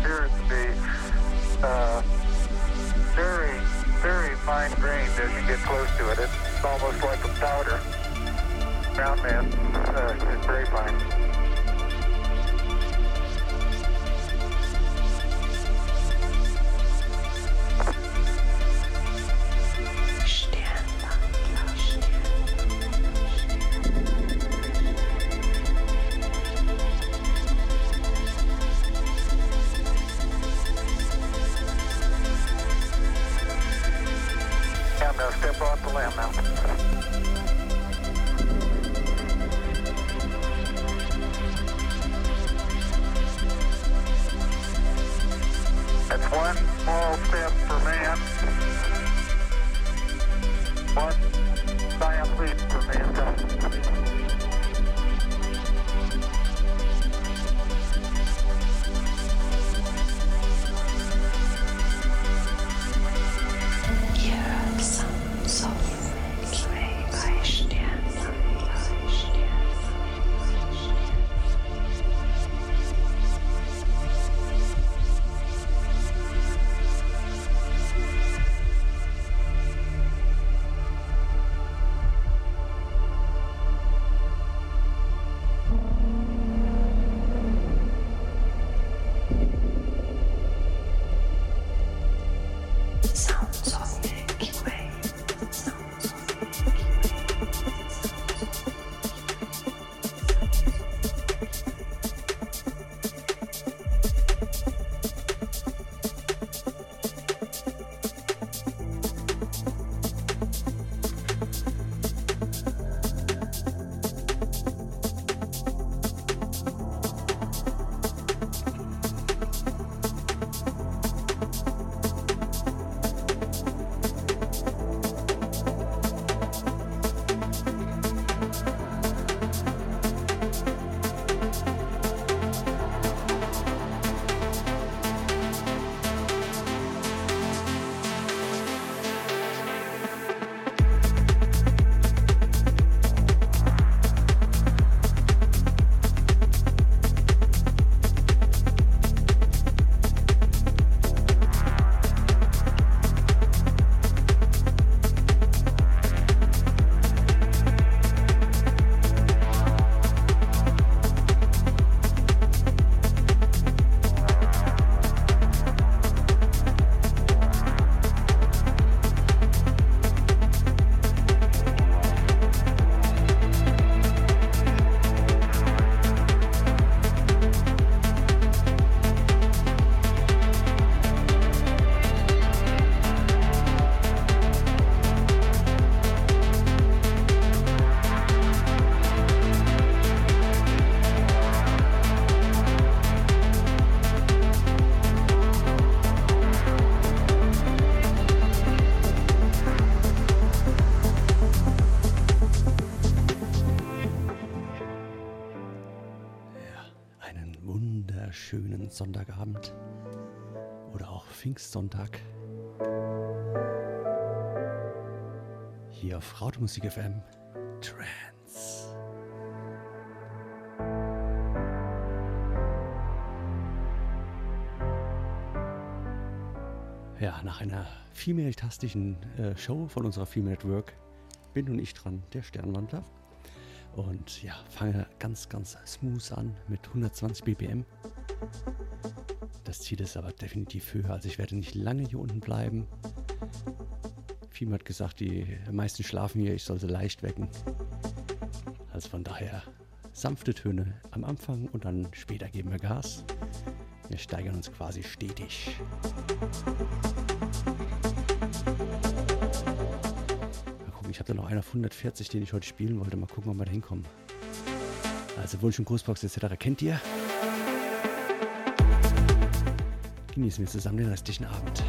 appears to be uh, very, very fine grained as you get close to it. It's almost like a powder. Mountain man, uh, very fine. Pfingstsonntag. Hier auf Rautemusik FM Trance. Ja, nach einer female-tastischen äh, Show von unserer Female Network bin nun ich dran, der Sternwandler. Und ja, fange ganz, ganz smooth an mit 120 BPM. Das Ziel ist aber definitiv höher, also ich werde nicht lange hier unten bleiben. Fiem hat gesagt, die meisten schlafen hier, ich soll sie leicht wecken. Also von daher sanfte Töne am Anfang und dann später geben wir Gas. Wir steigern uns quasi stetig. Ich hatte noch einer auf 140, den ich heute spielen wollte. Mal gucken, ob wir da hinkommen. Also Wunsch und Grußbox etc. kennt ihr. Genießen wir zusammen den restlichen Abend.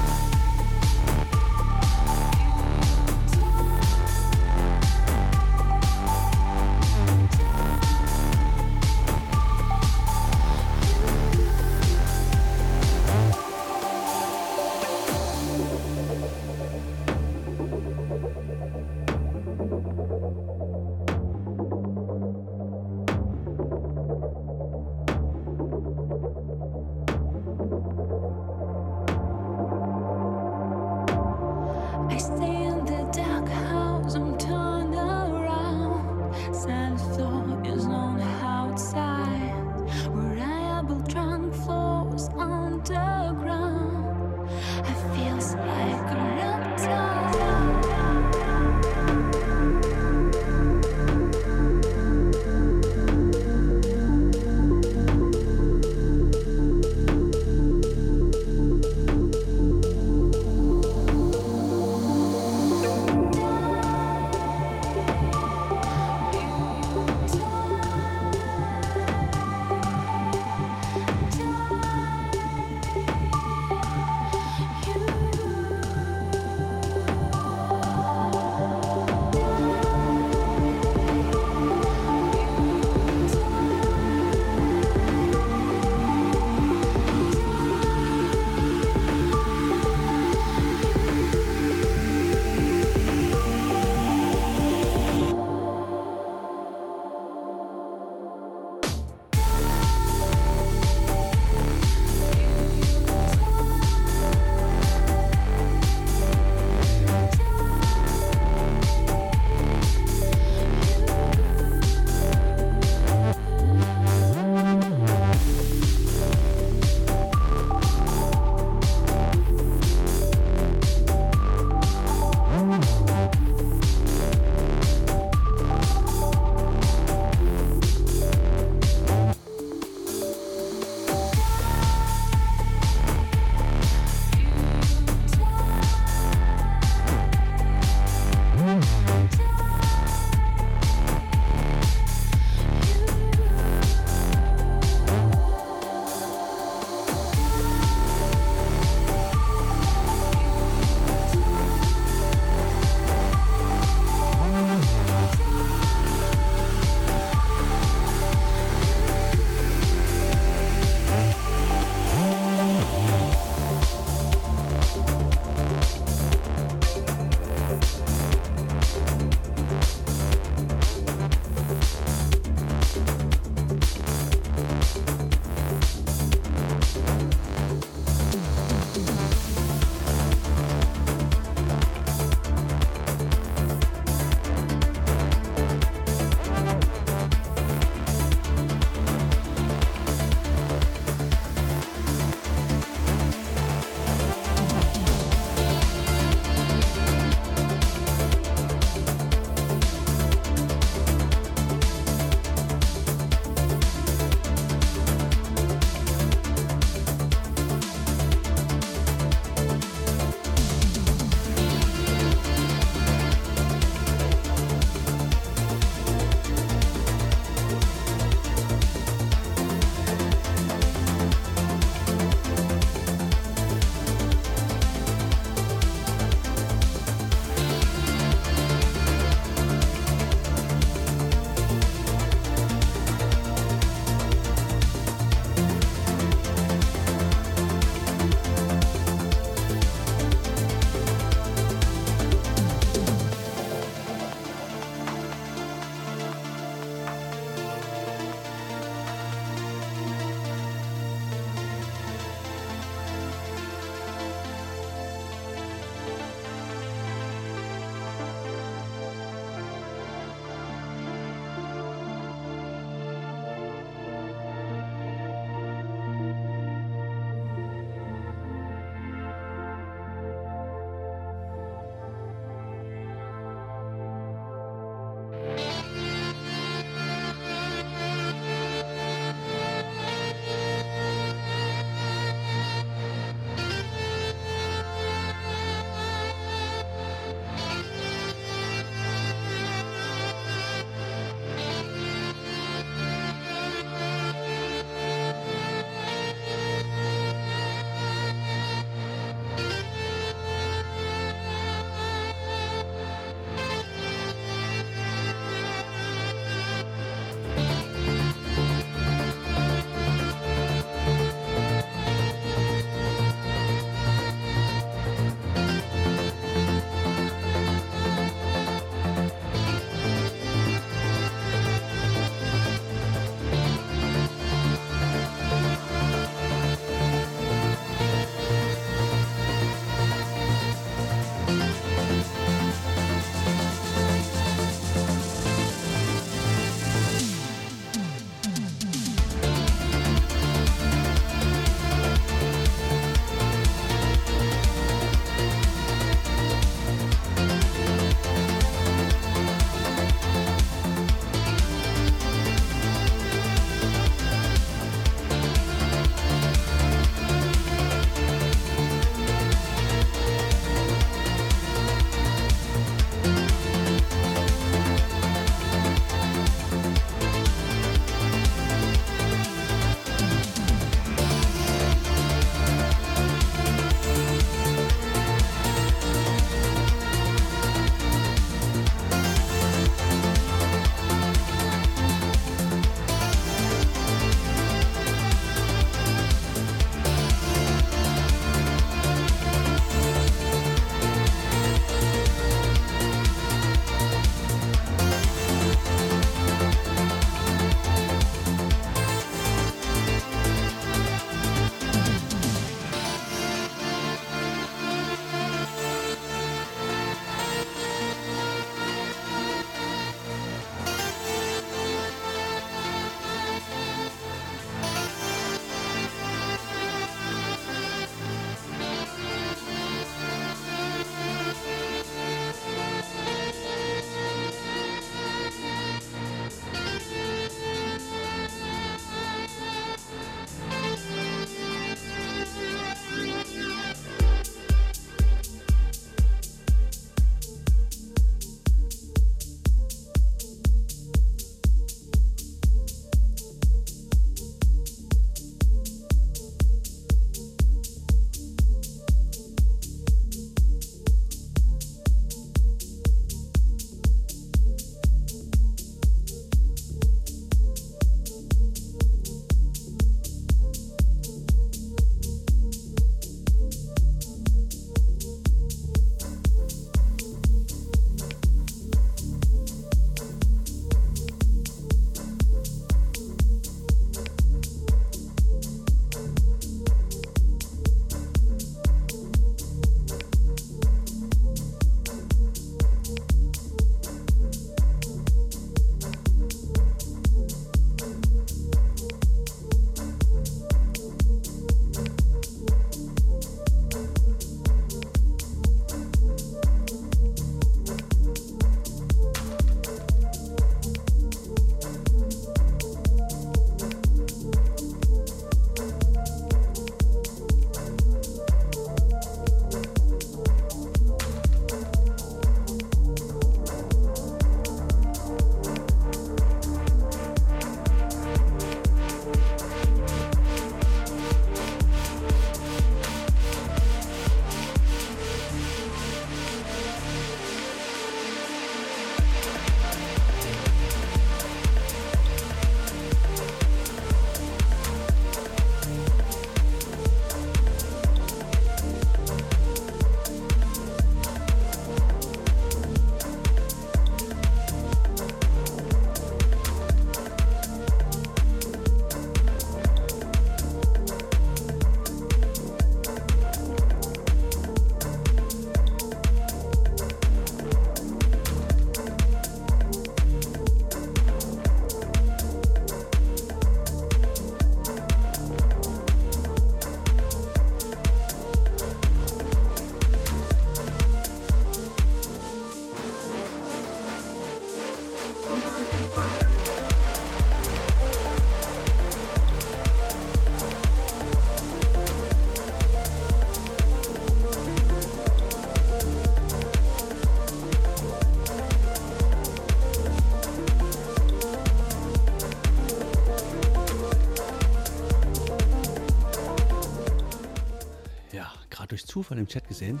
Zufall im Chat gesehen.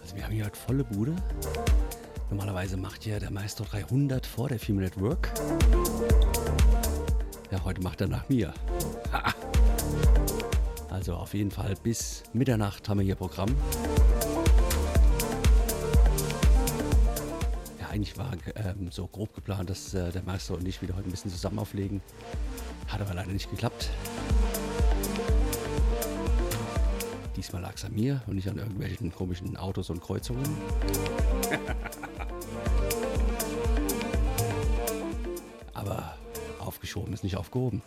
Also wir haben hier heute volle Bude. Normalerweise macht ja der Meister 300 vor der Female Network. Ja, heute macht er nach mir. Also auf jeden Fall bis Mitternacht haben wir hier Programm. Ja, eigentlich war ähm, so grob geplant, dass äh, der Meister und ich wieder heute ein bisschen zusammen auflegen. Hat aber leider nicht geklappt. Diesmal lag es an mir und nicht an irgendwelchen komischen Autos und Kreuzungen. aber aufgeschoben ist nicht aufgehoben.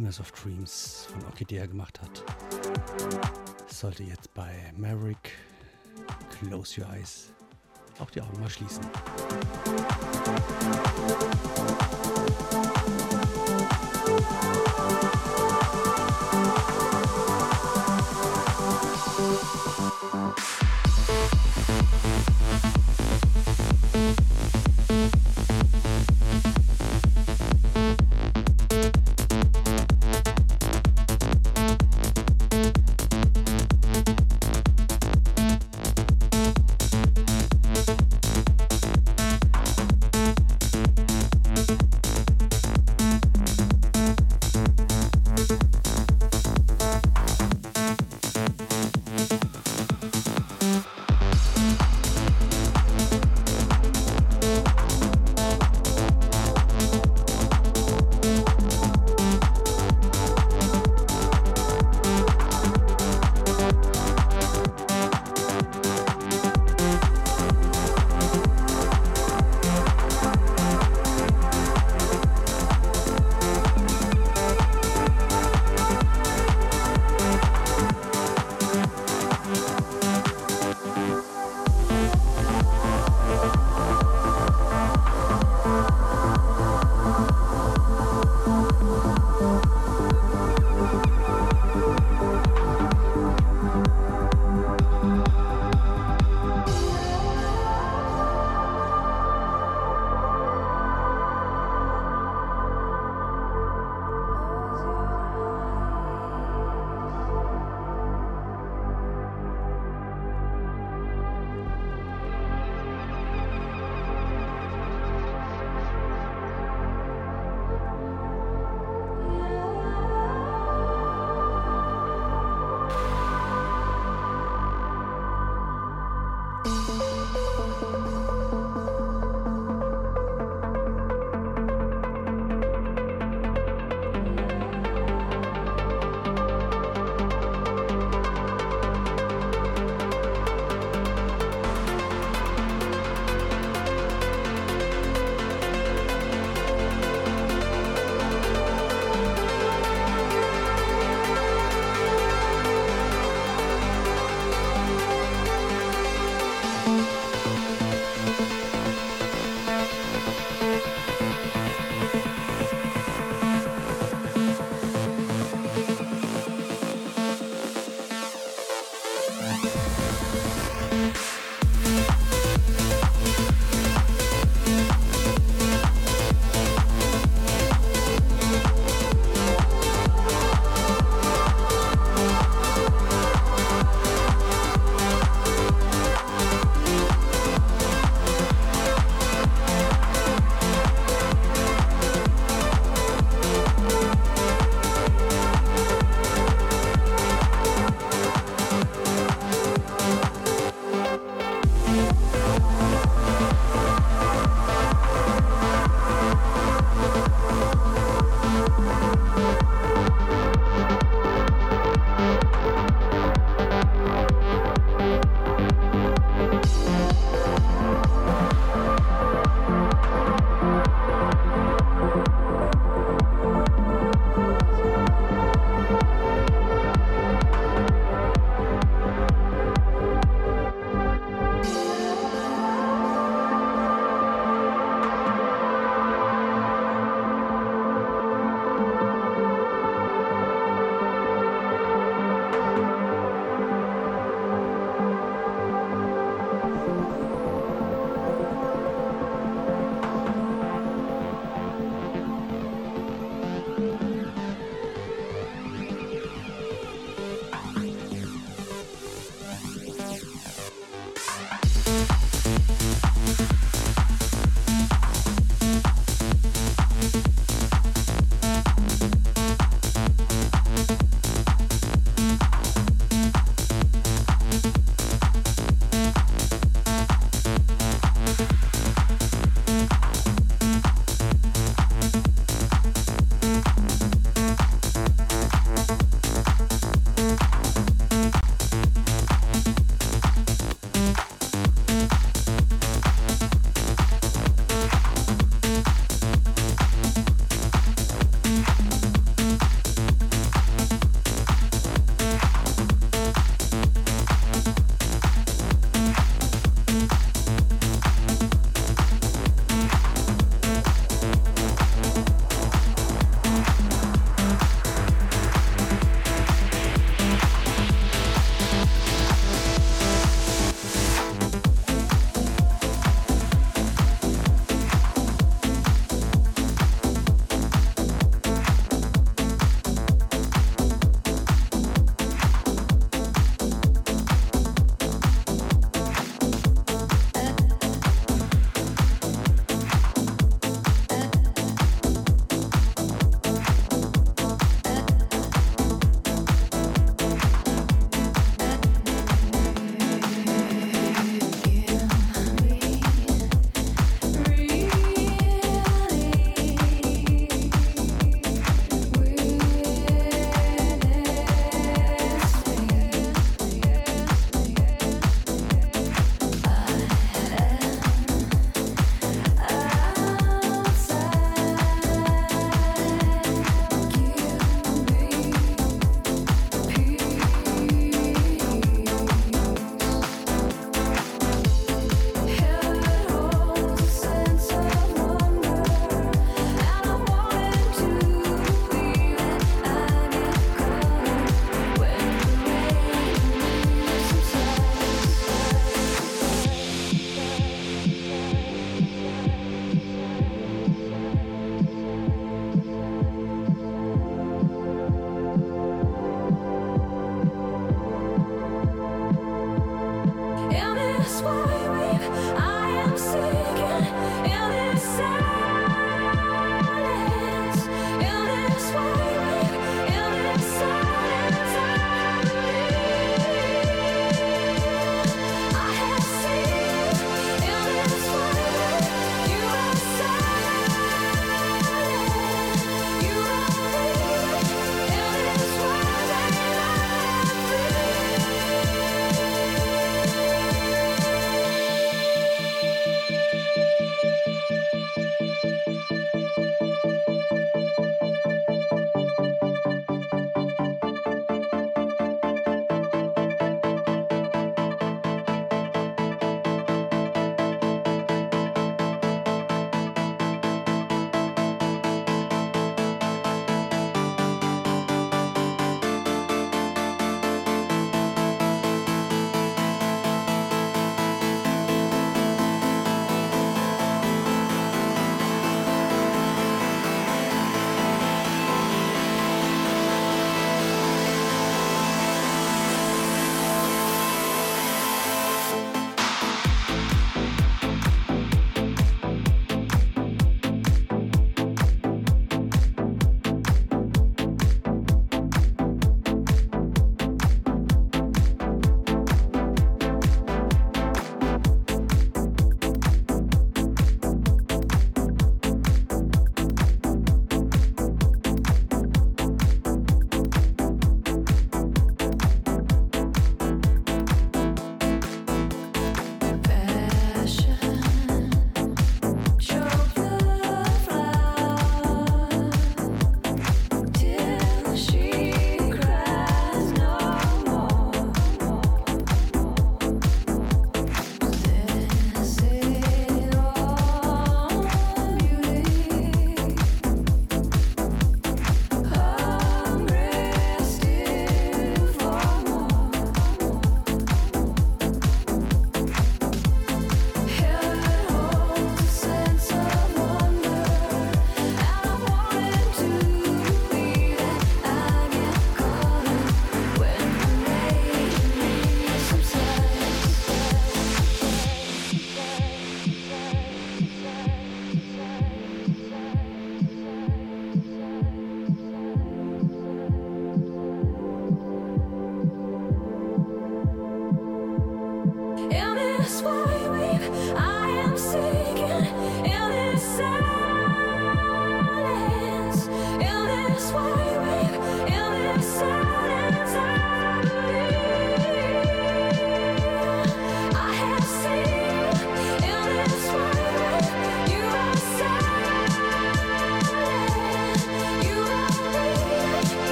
Dreamers of Dreams von Orchidea gemacht hat, sollte jetzt bei Maverick Close Your Eyes auch die Augen mal schließen.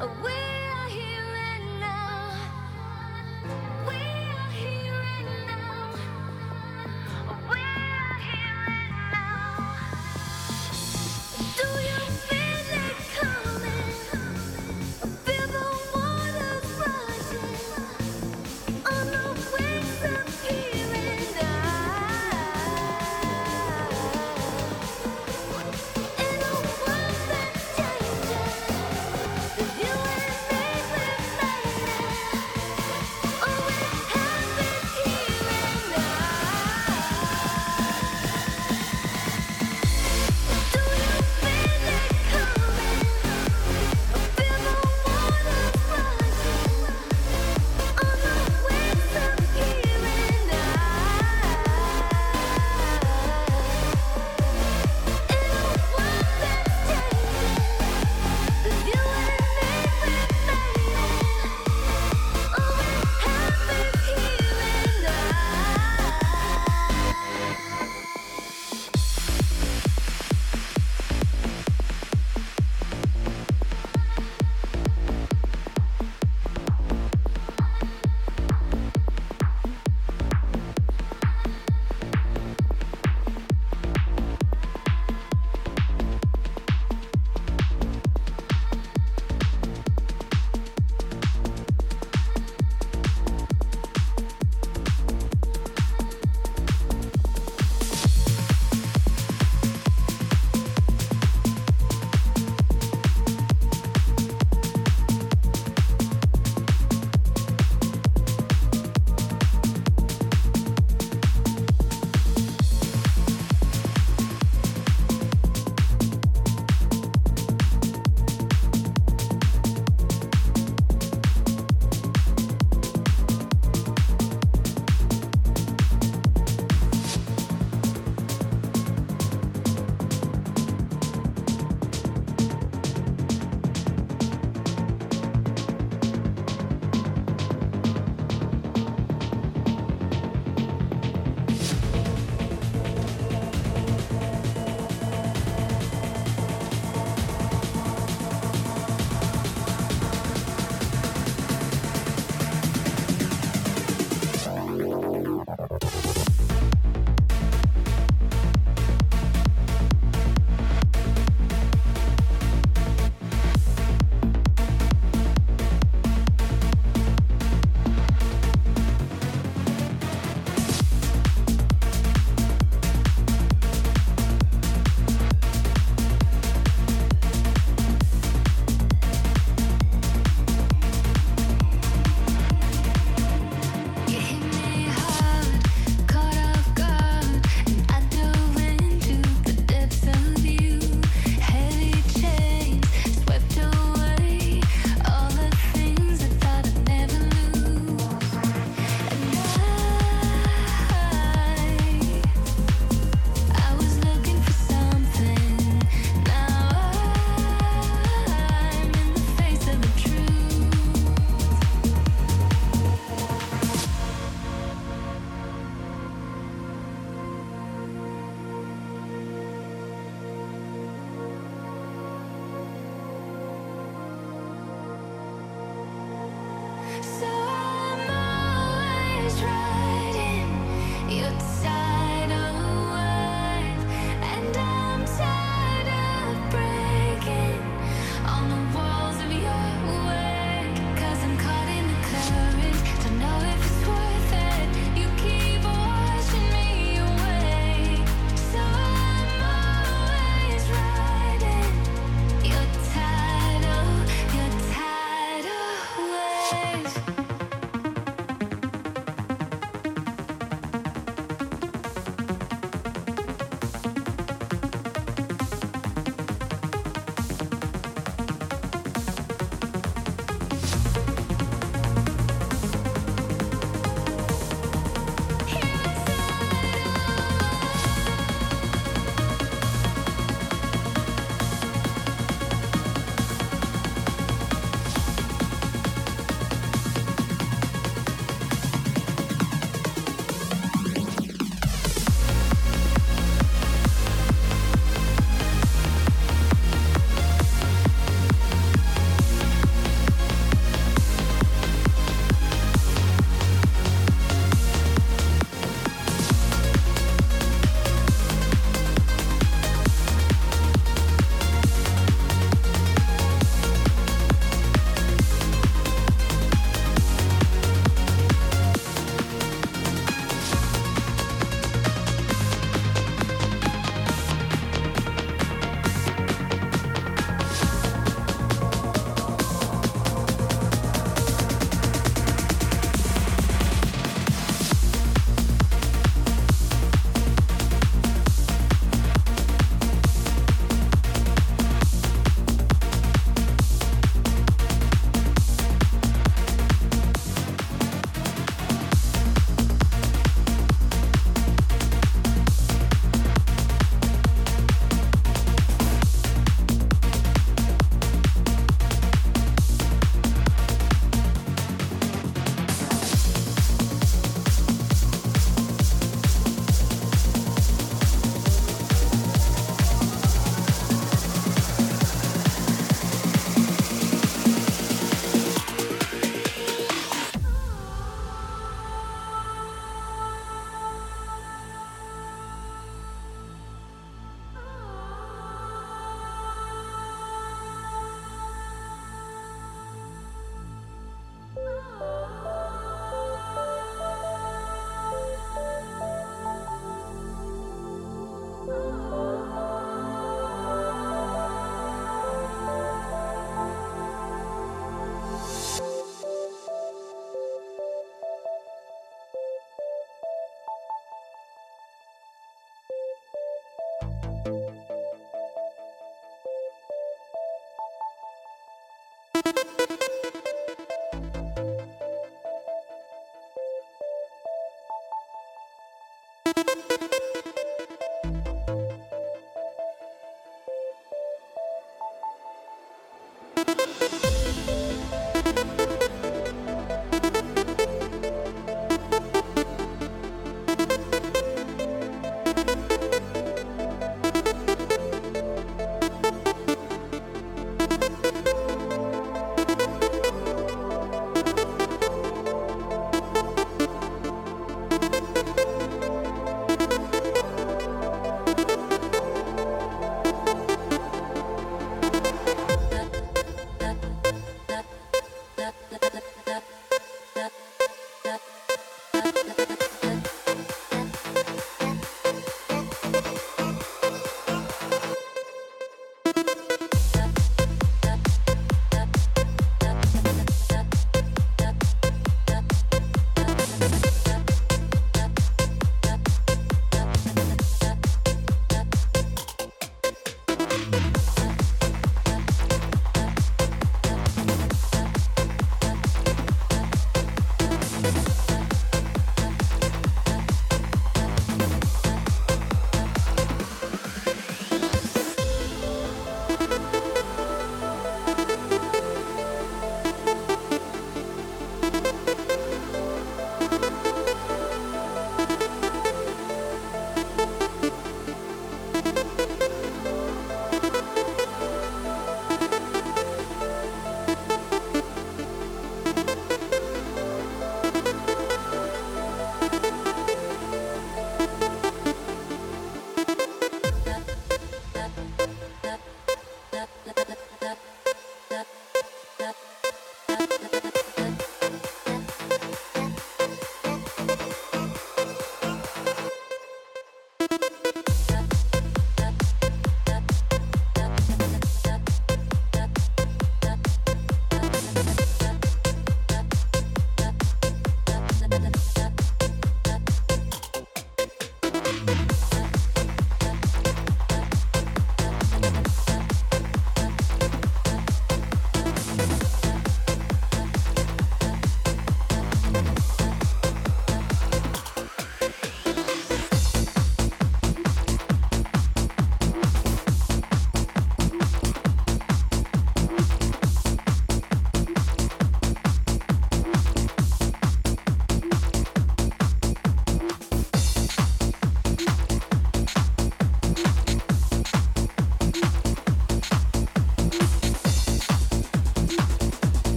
away.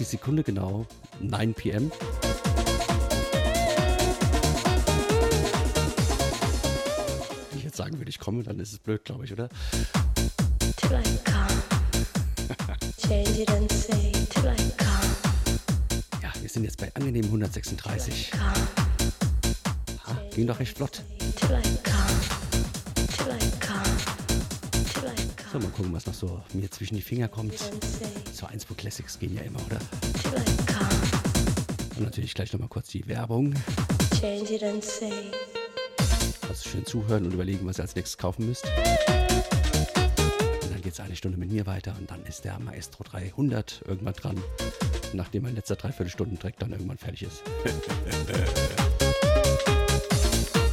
Die Sekunde genau 9 pm. Wenn ich jetzt sagen würde, ich komme, dann ist es blöd, glaube ich, oder? till I come. Change it and say till I come, Ja, wir sind jetzt bei angenehm 136. come, Ah, ging doch recht flott. till I come, So, mal gucken, was noch so mir zwischen die Finger kommt. and say So 1 Pro Classics gehen ja immer, oder? Und natürlich gleich nochmal kurz die Werbung. change it and say Also schön zuhören und überlegen, was ihr als nächstes kaufen müsst. Und dann geht es eine Stunde mit mir weiter und dann ist der Maestro 300 irgendwann dran. Nachdem mein letzter Dreiviertelstunden-Track dann irgendwann fertig ist.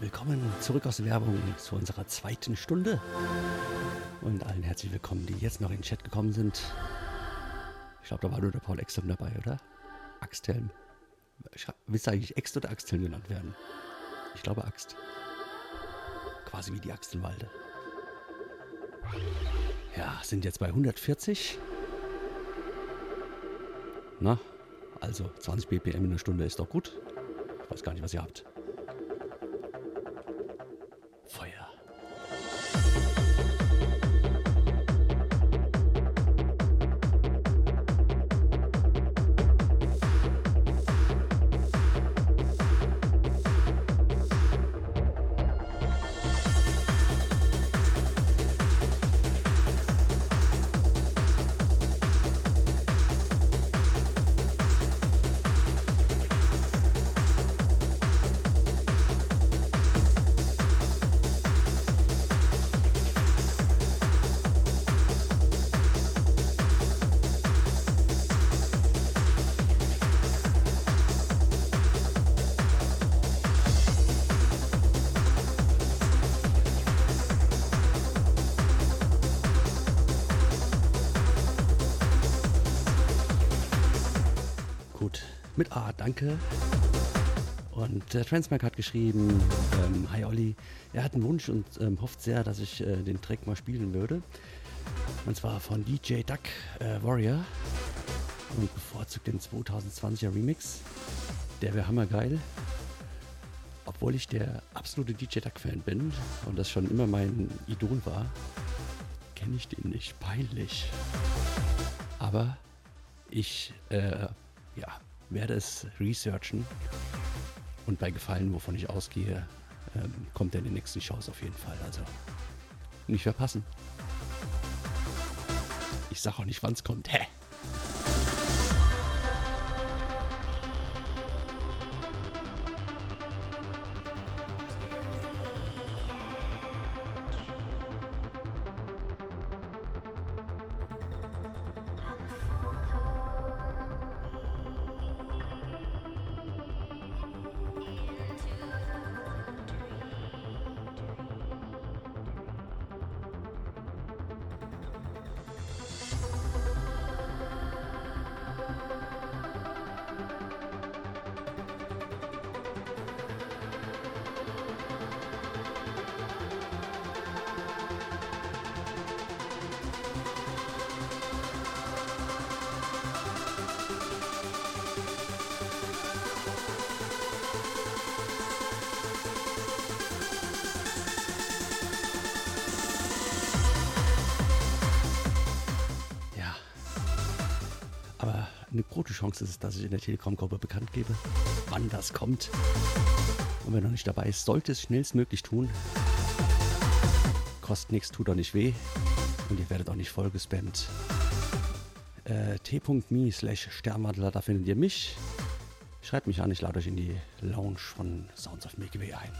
willkommen zurück aus der Werbung zu unserer zweiten Stunde. Und allen herzlich willkommen, die jetzt noch in den Chat gekommen sind. Ich glaube, da war nur der Paul Extelm dabei, oder? Axthelm. Willst du eigentlich Ext oder Axthelm genannt werden? Ich glaube Axt. Quasi wie die Axt im Walde. Ja, sind jetzt bei 140. Na, also 20 BPM in einer Stunde ist doch gut. Ich weiß gar nicht, was ihr habt. Feuer. Mit A, danke. Und der Transmac hat geschrieben, ähm, hi Olli, er hat einen Wunsch und ähm, hofft sehr, dass ich äh, den Track mal spielen würde. Und zwar von DJ Duck äh, Warrior und bevorzugt den 2020er Remix. Der wäre hammergeil. Obwohl ich der absolute DJ Duck-Fan bin und das schon immer mein Idol war, kenne ich den nicht. Peinlich. Aber ich äh, ja, werde es researchen und bei Gefallen, wovon ich ausgehe, ähm, kommt er in den nächsten Shows auf jeden Fall. Also nicht verpassen. Ich sag auch nicht, wann es kommt. Hä? Gebe, wann das kommt. Und wer noch nicht dabei ist, sollte es schnellstmöglich tun. Kostet nichts, tut auch nicht weh. Und ihr werdet auch nicht vollgespammt. Äh, t.me slash Sternwadler, da findet ihr mich. Schreibt mich an, ich lade euch in die Lounge von Sounds of Milky Way ein.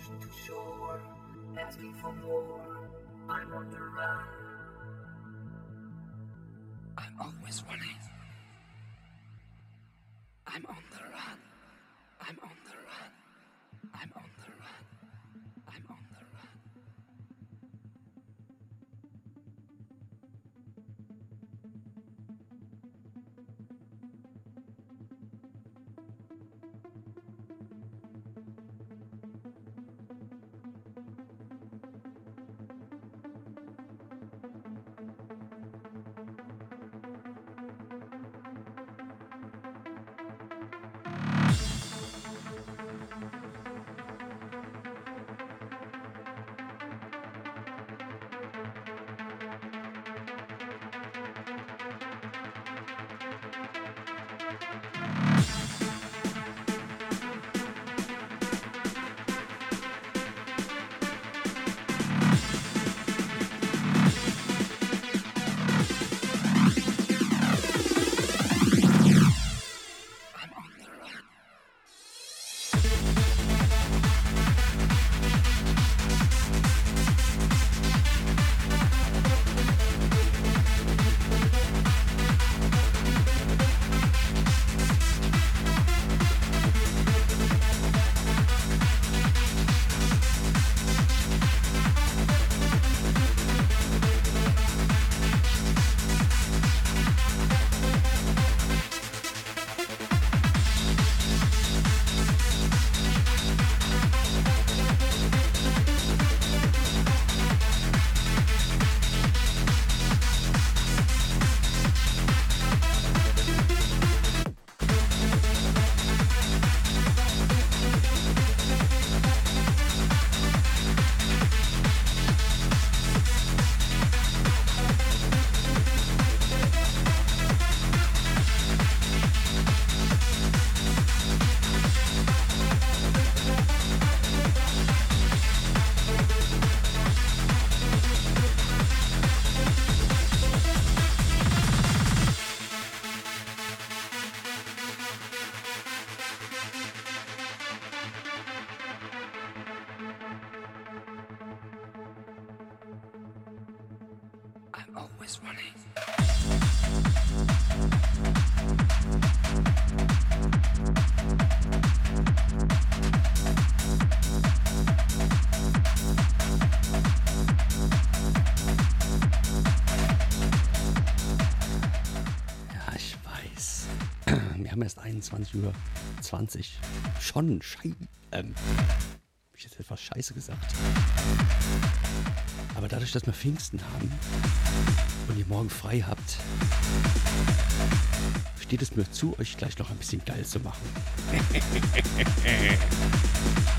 Ocean to shore, asking for more. I'm on the run. I'm always running. 20 Uhr 20. Schon scheiße. Ähm, hab ich jetzt etwas scheiße gesagt. Aber dadurch, dass wir Pfingsten haben und ihr morgen frei habt, steht es mir zu, euch gleich noch ein bisschen geil zu machen.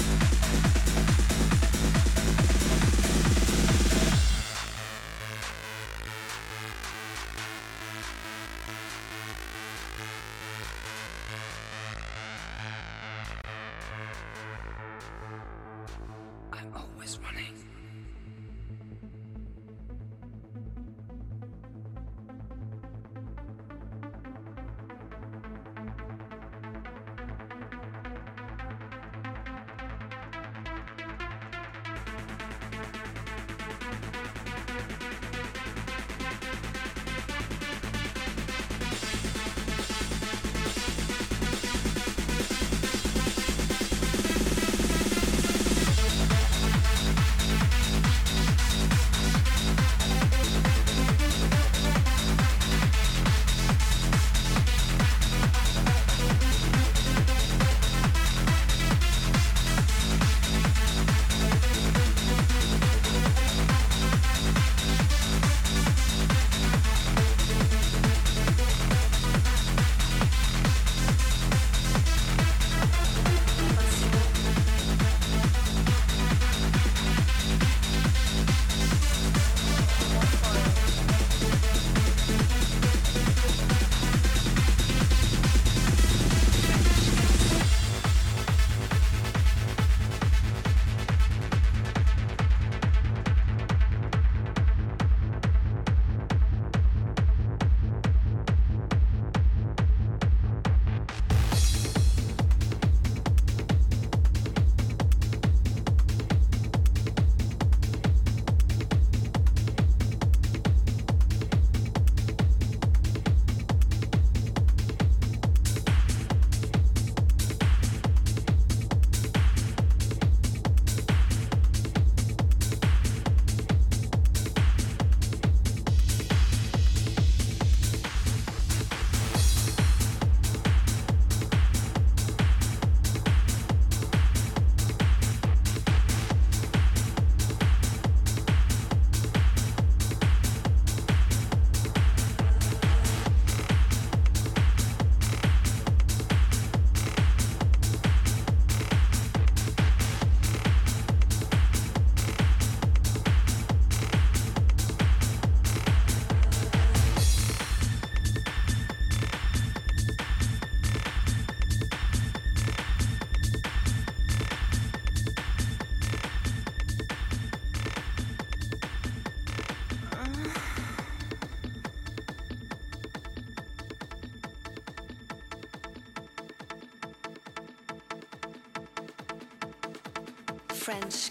French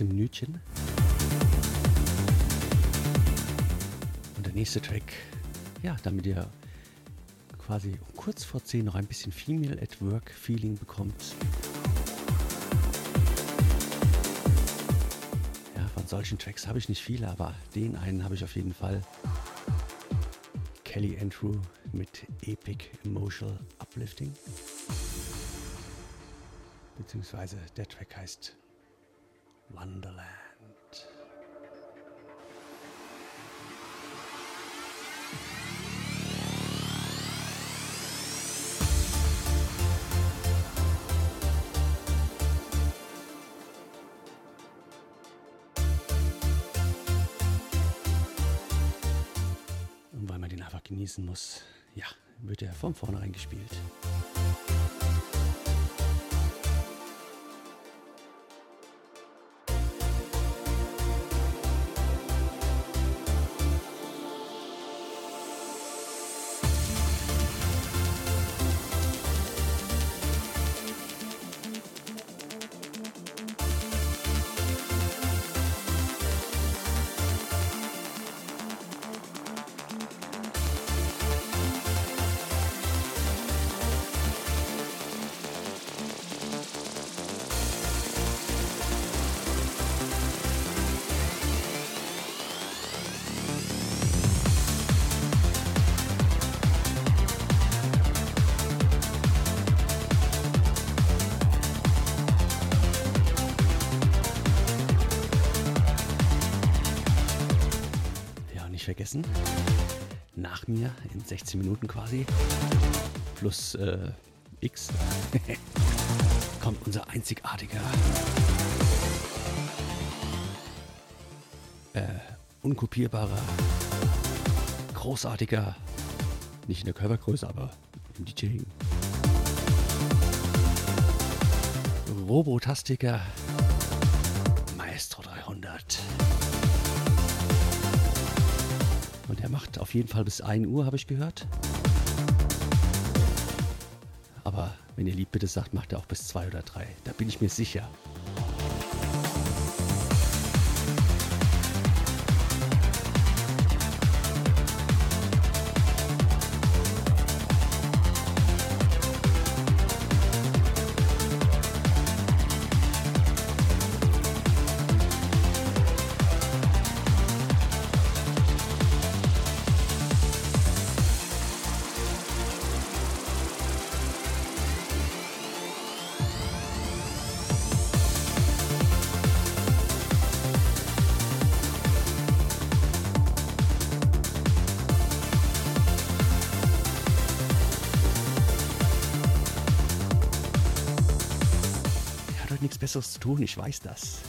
im Nütchen. Und der nächste Track, ja, damit ihr quasi kurz vor 10 noch ein bisschen Female at Work Feeling bekommt. Ja, von solchen Tracks habe ich nicht viele, aber den einen habe ich auf jeden Fall. Kelly Andrew mit Epic Emotional Uplifting. Beziehungsweise der Track heißt Wonderland. Und weil man den einfach genießen muss, ja, wird er von vornherein gespielt. Vergessen, nach mir in 16 Minuten quasi, plus äh, X, kommt unser einzigartiger, äh, unkopierbarer, großartiger, nicht in der Körpergröße, aber im DJing, Robotastiker Maestro 300. Und er macht auf jeden Fall bis 1 Uhr, habe ich gehört. Aber wenn ihr lieb bitte sagt, macht er auch bis 2 oder 3. Da bin ich mir sicher. Besseres zu tun, ich weiß das.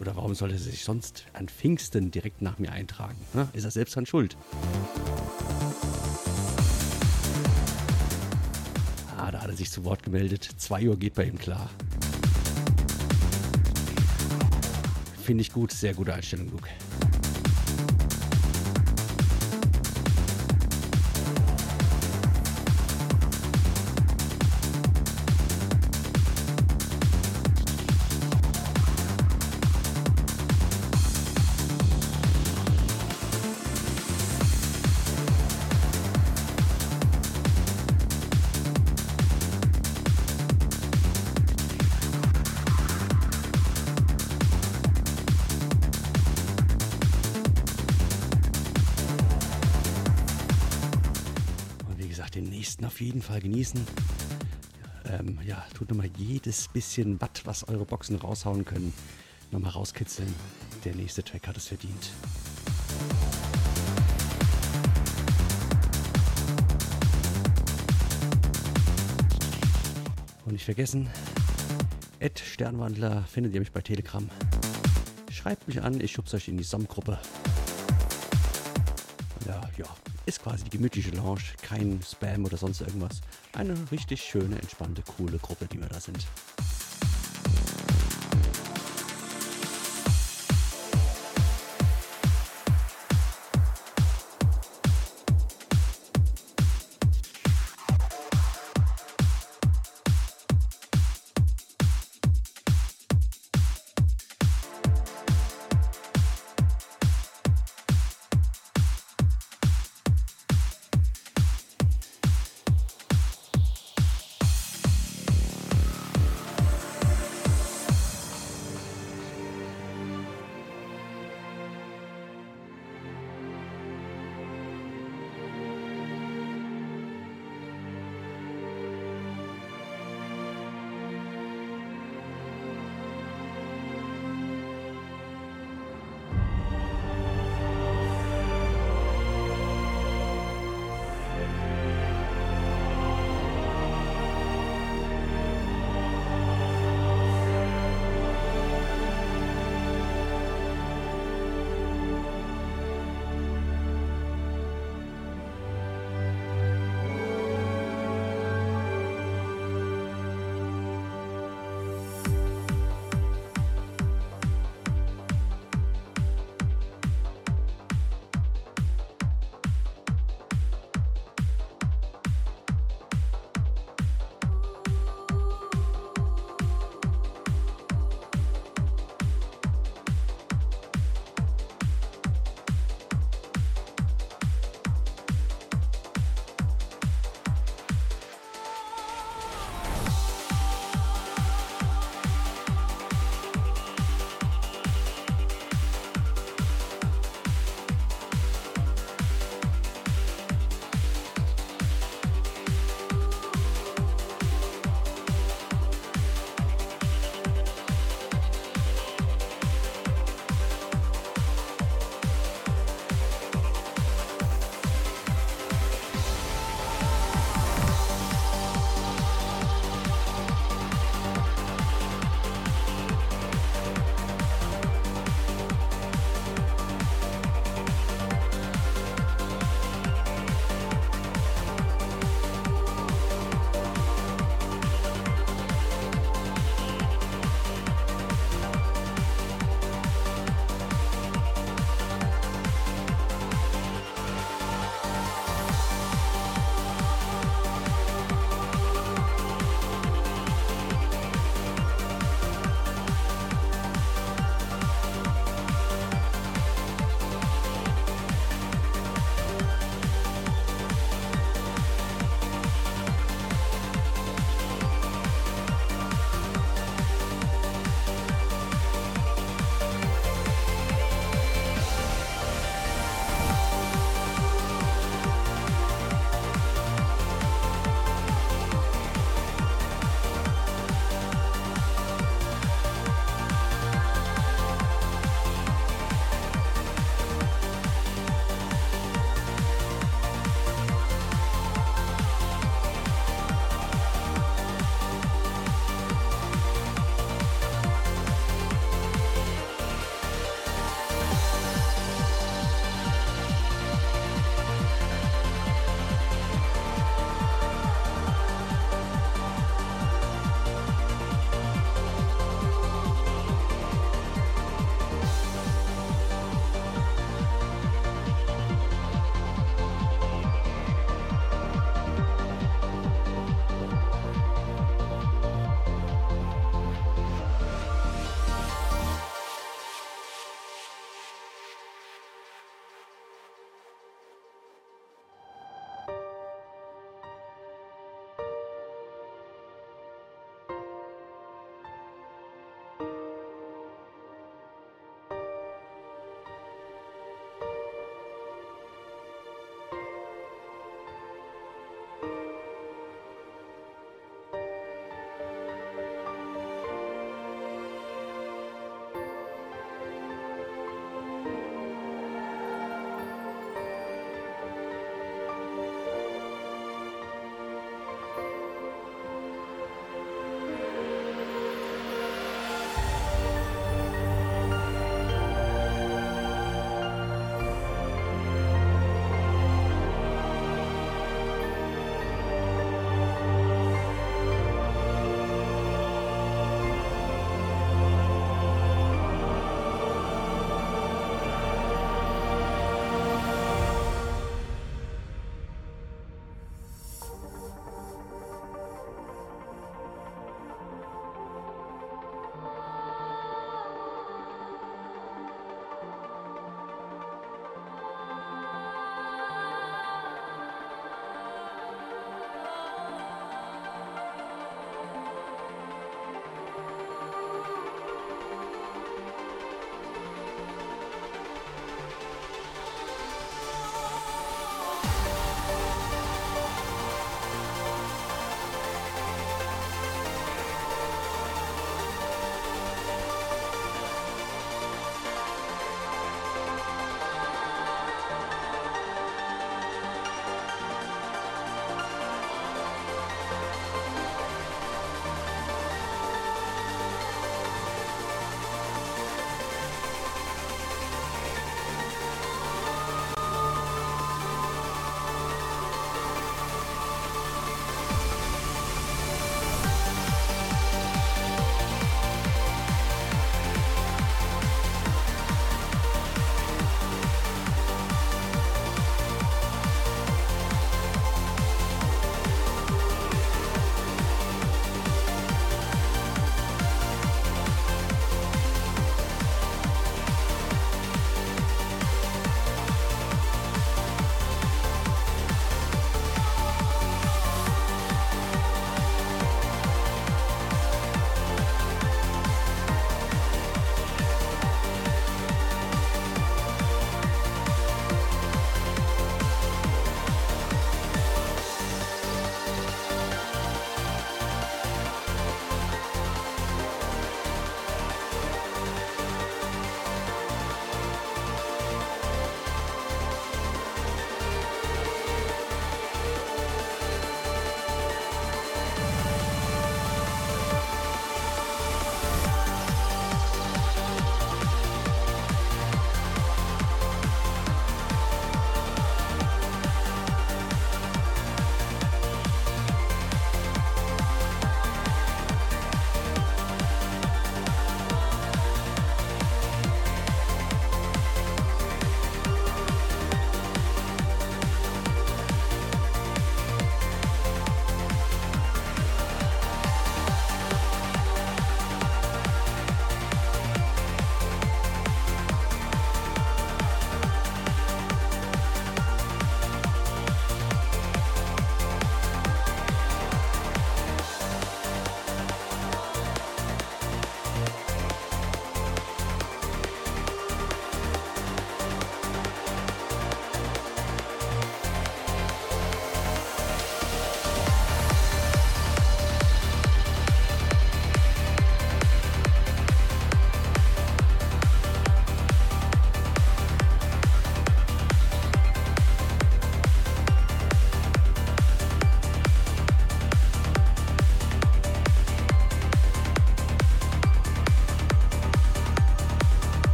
Oder warum sollte er sich sonst an Pfingsten direkt nach mir eintragen? ne? Ist er selbst dran schuld? Ah, da hat er sich zu Wort gemeldet. 2 Uhr geht bei ihm klar. Finde ich gut, sehr gute Einstellung, Luke. Jedes bisschen Watt, was eure Boxen raushauen können, nochmal rauskitzeln. Der nächste Track hat es verdient. Und nicht vergessen, Ed Sternwandler findet ihr mich bei Telegram. Schreibt mich an, ich schub's euch in die SAM-Gruppe. Ja, ja, ist quasi die gemütliche Lounge, kein Spam oder sonst irgendwas. Eine richtig schöne, entspannte, coole Gruppe, die wir da sind.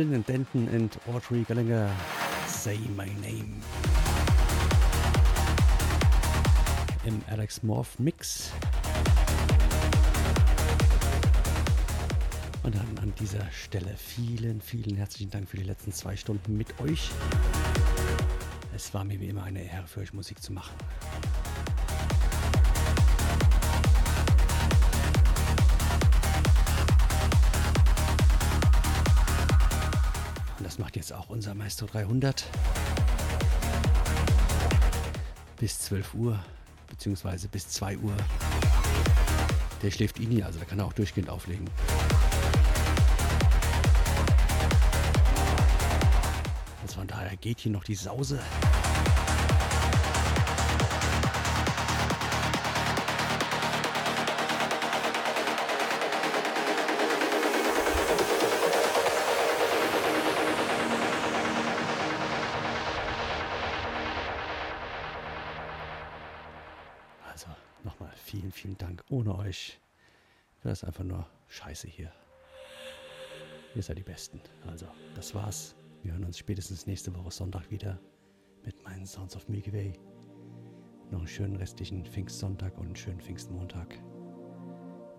And Denton and Audrey Gallagher. Say my name. Im Alex Morph Mix. Und dann an dieser Stelle vielen, vielen herzlichen Dank für die letzten zwei Stunden mit euch. Es war mir wie immer eine Ehre für euch Musik zu machen. Das macht jetzt auch unser Maestro 300. Bis 12 Uhr, beziehungsweise bis 2 Uhr. Der schläft eh nie, also da kann er auch durchgehend auflegen. Also von daher geht hier noch die Sause. Es einfach nur scheiße hier. Ihr seid die Besten. Also, das war's. Wir hören uns spätestens nächste Woche Sonntag wieder mit meinen Sounds of Milky Way. Noch einen schönen restlichen Pfingstsonntag und einen schönen Pfingstmontag.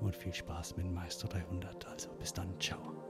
Und viel Spaß mit Meister 300. Also bis dann. Ciao.